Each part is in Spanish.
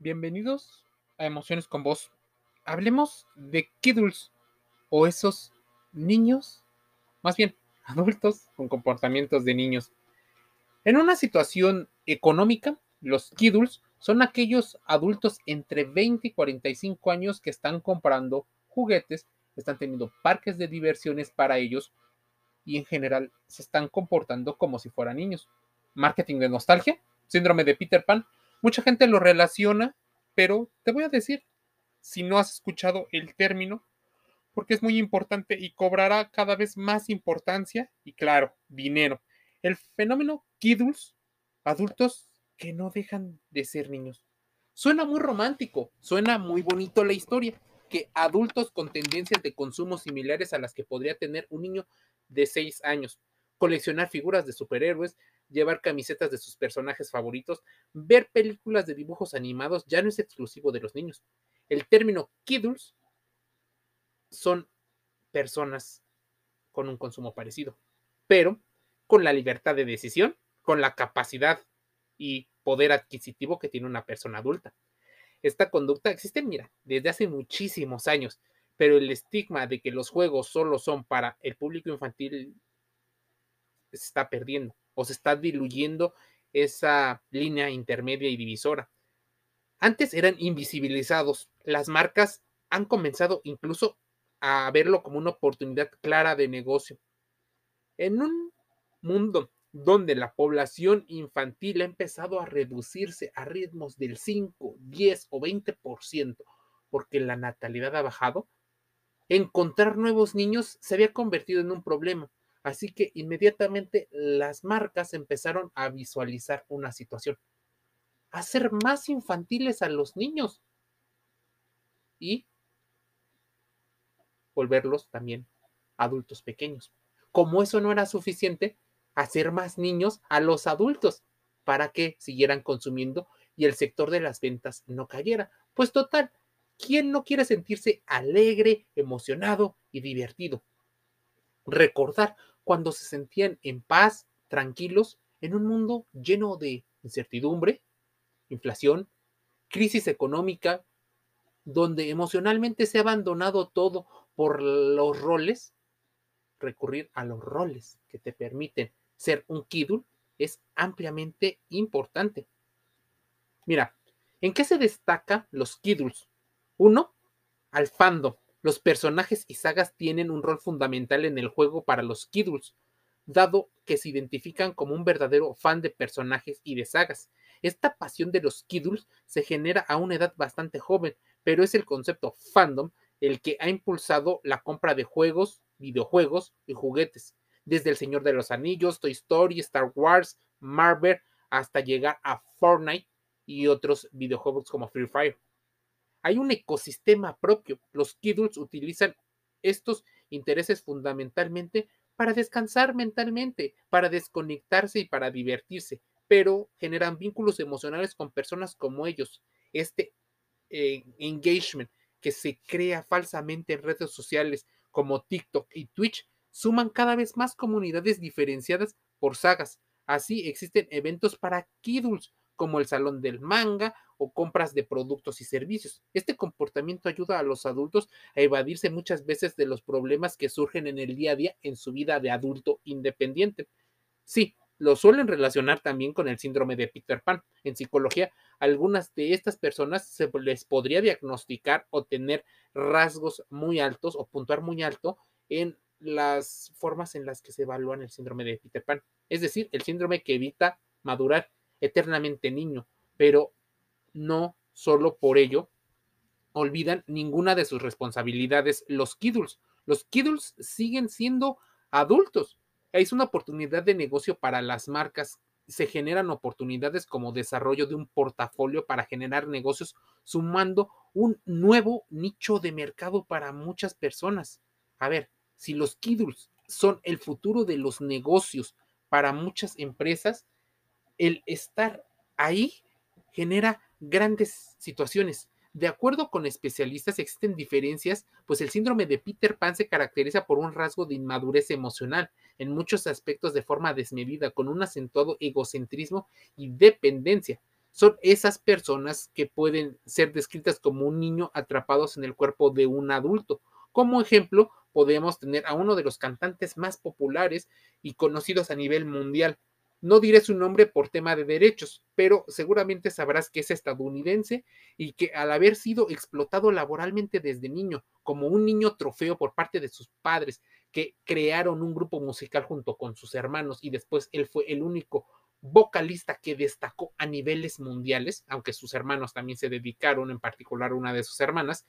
Bienvenidos a Emociones con Vos. Hablemos de Kiddles o esos niños, más bien adultos con comportamientos de niños. En una situación económica, los Kiddles son aquellos adultos entre 20 y 45 años que están comprando juguetes, están teniendo parques de diversiones para ellos y en general se están comportando como si fueran niños. Marketing de nostalgia, síndrome de Peter Pan, Mucha gente lo relaciona, pero te voy a decir, si no has escuchado el término, porque es muy importante y cobrará cada vez más importancia y claro, dinero. El fenómeno Kiddles, adultos que no dejan de ser niños. Suena muy romántico, suena muy bonito la historia, que adultos con tendencias de consumo similares a las que podría tener un niño de 6 años, coleccionar figuras de superhéroes, llevar camisetas de sus personajes favoritos, ver películas de dibujos animados ya no es exclusivo de los niños. El término kiddles son personas con un consumo parecido, pero con la libertad de decisión, con la capacidad y poder adquisitivo que tiene una persona adulta. Esta conducta existe, mira, desde hace muchísimos años, pero el estigma de que los juegos solo son para el público infantil se está perdiendo o se está diluyendo esa línea intermedia y divisora. Antes eran invisibilizados. Las marcas han comenzado incluso a verlo como una oportunidad clara de negocio. En un mundo donde la población infantil ha empezado a reducirse a ritmos del 5, 10 o 20%, porque la natalidad ha bajado, encontrar nuevos niños se había convertido en un problema. Así que inmediatamente las marcas empezaron a visualizar una situación, hacer más infantiles a los niños y volverlos también adultos pequeños. Como eso no era suficiente, hacer más niños a los adultos para que siguieran consumiendo y el sector de las ventas no cayera. Pues total, ¿quién no quiere sentirse alegre, emocionado y divertido? Recordar cuando se sentían en paz, tranquilos, en un mundo lleno de incertidumbre, inflación, crisis económica, donde emocionalmente se ha abandonado todo por los roles, recurrir a los roles que te permiten ser un kidul es ampliamente importante. Mira, ¿en qué se destaca los kiduls? Uno, al fandom. Los personajes y sagas tienen un rol fundamental en el juego para los Kiddles, dado que se identifican como un verdadero fan de personajes y de sagas. Esta pasión de los Kiddles se genera a una edad bastante joven, pero es el concepto fandom el que ha impulsado la compra de juegos, videojuegos y juguetes, desde El Señor de los Anillos, Toy Story, Star Wars, Marvel, hasta llegar a Fortnite y otros videojuegos como Free Fire. Hay un ecosistema propio. Los Kiddles utilizan estos intereses fundamentalmente para descansar mentalmente, para desconectarse y para divertirse, pero generan vínculos emocionales con personas como ellos. Este eh, engagement que se crea falsamente en redes sociales como TikTok y Twitch suman cada vez más comunidades diferenciadas por sagas. Así existen eventos para Kiddles como el salón del manga o compras de productos y servicios. Este comportamiento ayuda a los adultos a evadirse muchas veces de los problemas que surgen en el día a día en su vida de adulto independiente. Sí, lo suelen relacionar también con el síndrome de Peter Pan. En psicología, algunas de estas personas se les podría diagnosticar o tener rasgos muy altos o puntuar muy alto en las formas en las que se evalúan el síndrome de Peter Pan. Es decir, el síndrome que evita madurar eternamente niño, pero no solo por ello olvidan ninguna de sus responsabilidades los Kiddles. Los Kiddles siguen siendo adultos. Es una oportunidad de negocio para las marcas. Se generan oportunidades como desarrollo de un portafolio para generar negocios, sumando un nuevo nicho de mercado para muchas personas. A ver, si los Kiddles son el futuro de los negocios para muchas empresas, el estar ahí genera grandes situaciones. De acuerdo con especialistas, existen diferencias, pues el síndrome de Peter Pan se caracteriza por un rasgo de inmadurez emocional, en muchos aspectos de forma desmedida, con un acentuado egocentrismo y dependencia. son esas personas que pueden ser descritas como un niño atrapados en el cuerpo de un adulto. Como ejemplo, podemos tener a uno de los cantantes más populares y conocidos a nivel mundial. No diré su nombre por tema de derechos, pero seguramente sabrás que es estadounidense y que al haber sido explotado laboralmente desde niño, como un niño trofeo por parte de sus padres, que crearon un grupo musical junto con sus hermanos y después él fue el único vocalista que destacó a niveles mundiales, aunque sus hermanos también se dedicaron, en particular una de sus hermanas,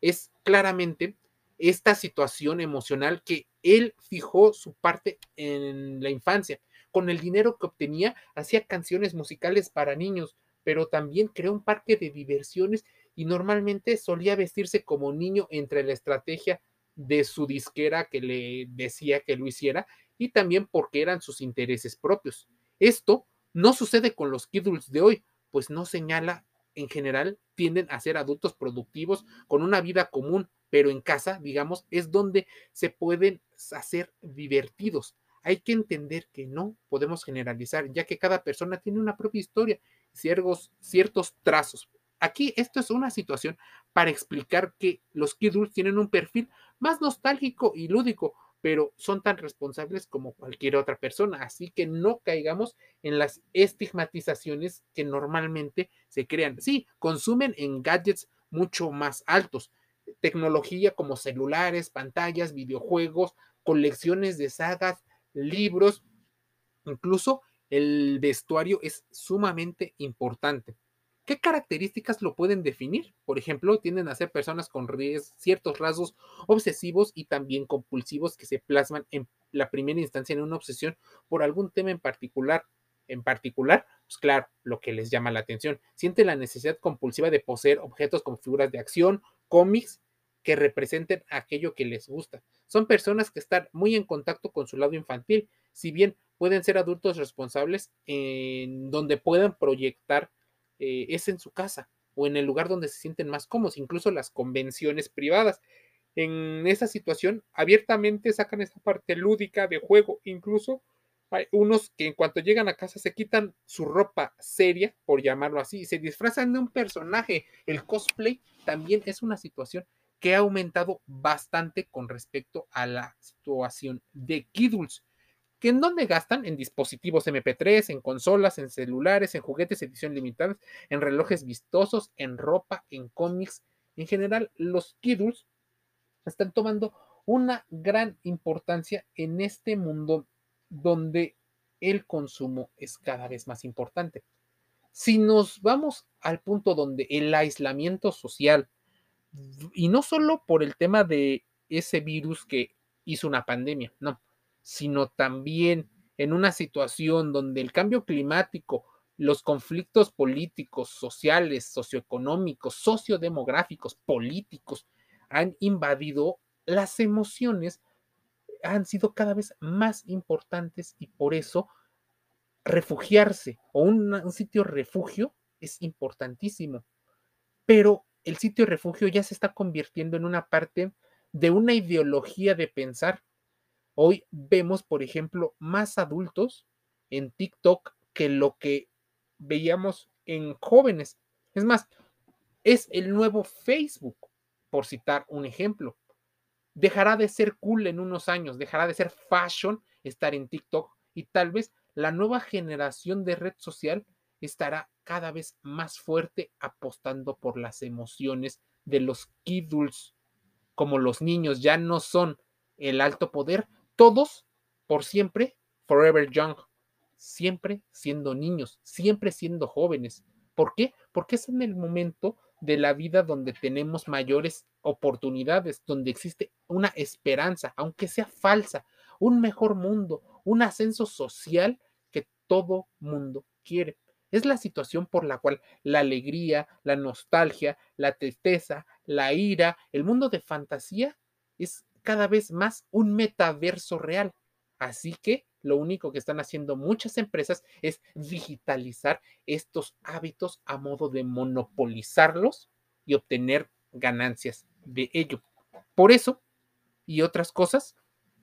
es claramente esta situación emocional que él fijó su parte en la infancia. Con el dinero que obtenía, hacía canciones musicales para niños, pero también creó un parque de diversiones y normalmente solía vestirse como niño entre la estrategia de su disquera que le decía que lo hiciera y también porque eran sus intereses propios. Esto no sucede con los kidults de hoy, pues no señala en general tienden a ser adultos productivos con una vida común, pero en casa, digamos, es donde se pueden hacer divertidos. Hay que entender que no podemos generalizar, ya que cada persona tiene una propia historia, ciertos, trazos. Aquí esto es una situación para explicar que los kidults tienen un perfil más nostálgico y lúdico, pero son tan responsables como cualquier otra persona. Así que no caigamos en las estigmatizaciones que normalmente se crean. Sí, consumen en gadgets mucho más altos, tecnología como celulares, pantallas, videojuegos, colecciones de sagas, libros, incluso el vestuario es sumamente importante. ¿Qué características lo pueden definir? Por ejemplo, tienden a ser personas con ciertos rasgos obsesivos y también compulsivos que se plasman en la primera instancia en una obsesión por algún tema en particular. En particular, pues claro, lo que les llama la atención. Siente la necesidad compulsiva de poseer objetos con figuras de acción, cómics que representen aquello que les gusta. Son personas que están muy en contacto con su lado infantil, si bien pueden ser adultos responsables en donde puedan proyectar eh, es en su casa o en el lugar donde se sienten más cómodos, incluso las convenciones privadas. En esa situación, abiertamente sacan esa parte lúdica de juego, incluso hay unos que en cuanto llegan a casa se quitan su ropa seria, por llamarlo así, y se disfrazan de un personaje. El cosplay también es una situación que ha aumentado bastante con respecto a la situación de Kiddles que en dónde gastan en dispositivos MP3, en consolas, en celulares, en juguetes edición limitada, en relojes vistosos, en ropa, en cómics. En general, los kiddos están tomando una gran importancia en este mundo donde el consumo es cada vez más importante. Si nos vamos al punto donde el aislamiento social, y no solo por el tema de ese virus que hizo una pandemia, no, sino también en una situación donde el cambio climático, los conflictos políticos, sociales, socioeconómicos, sociodemográficos, políticos, han invadido las emociones, han sido cada vez más importantes y por eso refugiarse o un, sitio refugio es importantísimo. Pero el sitio refugio ya se está convirtiendo en una parte de una ideología de pensar Hoy vemos, por ejemplo, más adultos en TikTok que lo que veíamos en jóvenes. Es más, es el nuevo Facebook, por citar un ejemplo. Dejará de ser cool en unos años, dejará de ser fashion estar en TikTok y tal vez la nueva generación de red social estará cada vez más fuerte apostando por las emociones de los kidults, como los niños ya no son el alto poder, todos por siempre, forever young, siempre siendo niños, siempre siendo jóvenes. ¿Por qué? Porque es en el momento de la vida donde tenemos mayores oportunidades, donde existe una esperanza, aunque sea falsa, un mejor mundo, un ascenso social que todo mundo quiere. Es la situación por la cual la alegría, la nostalgia, la tristeza, la ira, el mundo de fantasía es cada vez más un metaverso real. Así que lo único que están haciendo muchas empresas es digitalizar estos hábitos a modo de monopolizarlos y obtener ganancias de ello. Por eso y otras cosas,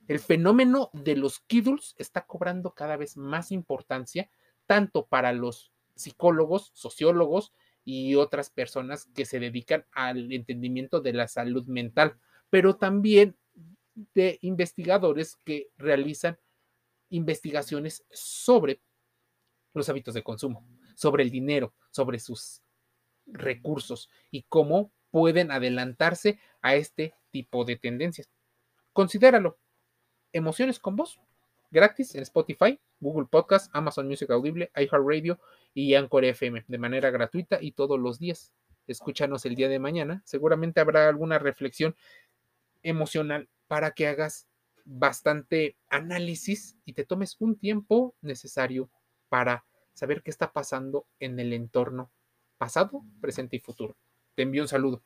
el fenómeno de los kidults está cobrando cada vez más importancia, tanto para los psicólogos, sociólogos y otras personas que se dedican al entendimiento de la salud mental, pero también de investigadores que realizan investigaciones sobre los hábitos de consumo, sobre el dinero, sobre sus recursos y cómo pueden adelantarse a este tipo de tendencias. Considéralo. Emociones con voz, gratis en Spotify, Google Podcast, Amazon Music Audible, iHeartRadio y Anchor FM de manera gratuita y todos los días. Escúchanos el día de mañana. Seguramente habrá alguna reflexión emocional para que hagas bastante análisis y te tomes un tiempo necesario para saber qué está pasando en el entorno pasado, presente y futuro. Te envío un saludo.